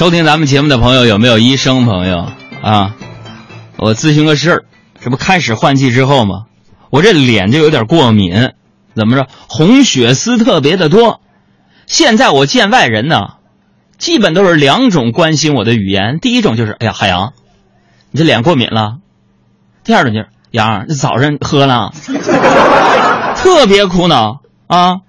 收听咱们节目的朋友有没有医生朋友啊？我咨询个事儿，这不开始换季之后吗？我这脸就有点过敏，怎么着？红血丝特别的多。现在我见外人呢，基本都是两种关心我的语言。第一种就是：哎呀，海洋，你这脸过敏了。第二种就是：杨，这早上喝了，特别苦恼啊。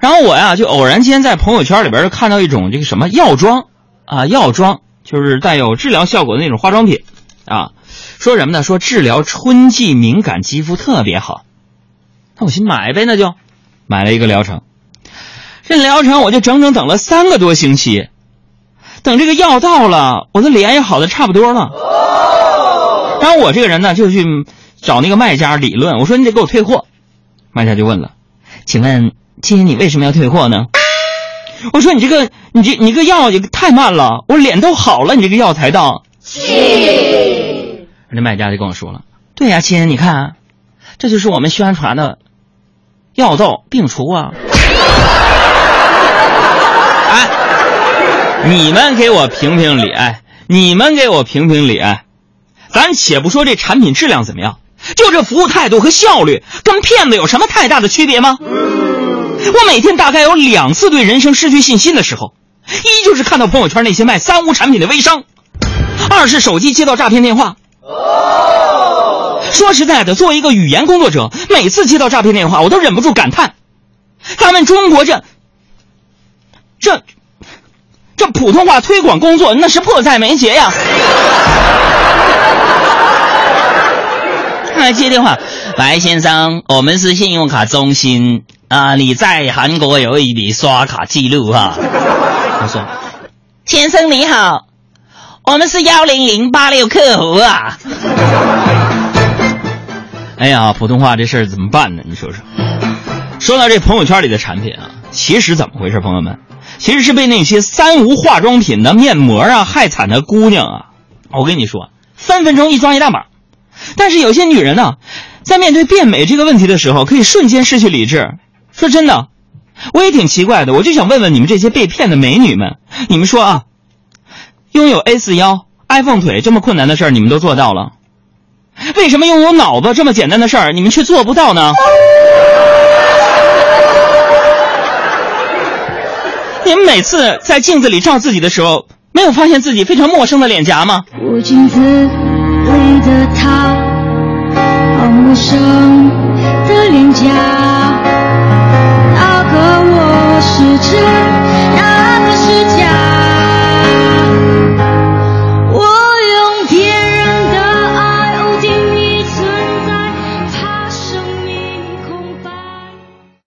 然后我呀，就偶然间在朋友圈里边看到一种这个什么药妆啊，药妆就是带有治疗效果的那种化妆品啊。说什么呢？说治疗春季敏感肌肤特别好。那我寻买呗，那就买了一个疗程。这疗程我就整整等了三个多星期，等这个药到了，我的脸也好的差不多了。然后我这个人呢，就去找那个卖家理论，我说你得给我退货。卖家就问了，请问今天你为什么要退货呢？我说你这个你这你这个药也太慢了，我脸都好了，你这个药才到。那卖家就跟我说了：“对呀，亲，你看，这就是我们宣传的药到病除啊！”哎，你们给我评评理，哎，你们给我评评理，哎，咱且不说这产品质量怎么样，就这服务态度和效率，跟骗子有什么太大的区别吗？我每天大概有两次对人生失去信心的时候，一就是看到朋友圈那些卖三无产品的微商，二是手机接到诈骗电话。说实在的，作为一个语言工作者，每次接到诈骗电话，我都忍不住感叹：咱们中国这、这、这普通话推广工作那是迫在眉睫呀！来接电话，喂，先生，我们是信用卡中心啊，你在韩国有一笔刷卡记录哈。他说：“先生你好，我们是幺零零八六客服啊。”哎呀，普通话这事儿怎么办呢？你说说。说到这朋友圈里的产品啊，其实怎么回事，朋友们？其实是被那些三无化妆品的面膜啊害惨的姑娘啊！我跟你说，分分钟一抓一大把。但是有些女人呢，在面对变美这个问题的时候，可以瞬间失去理智。说真的，我也挺奇怪的。我就想问问你们这些被骗的美女们，你们说啊，拥有 A 四腰、iPhone 腿这么困难的事儿，你们都做到了？为什么拥有脑子这么简单的事儿，你们却做不到呢？你们每次在镜子里照自己的时候，没有发现自己非常陌生的脸颊吗？我镜子里的他，好陌生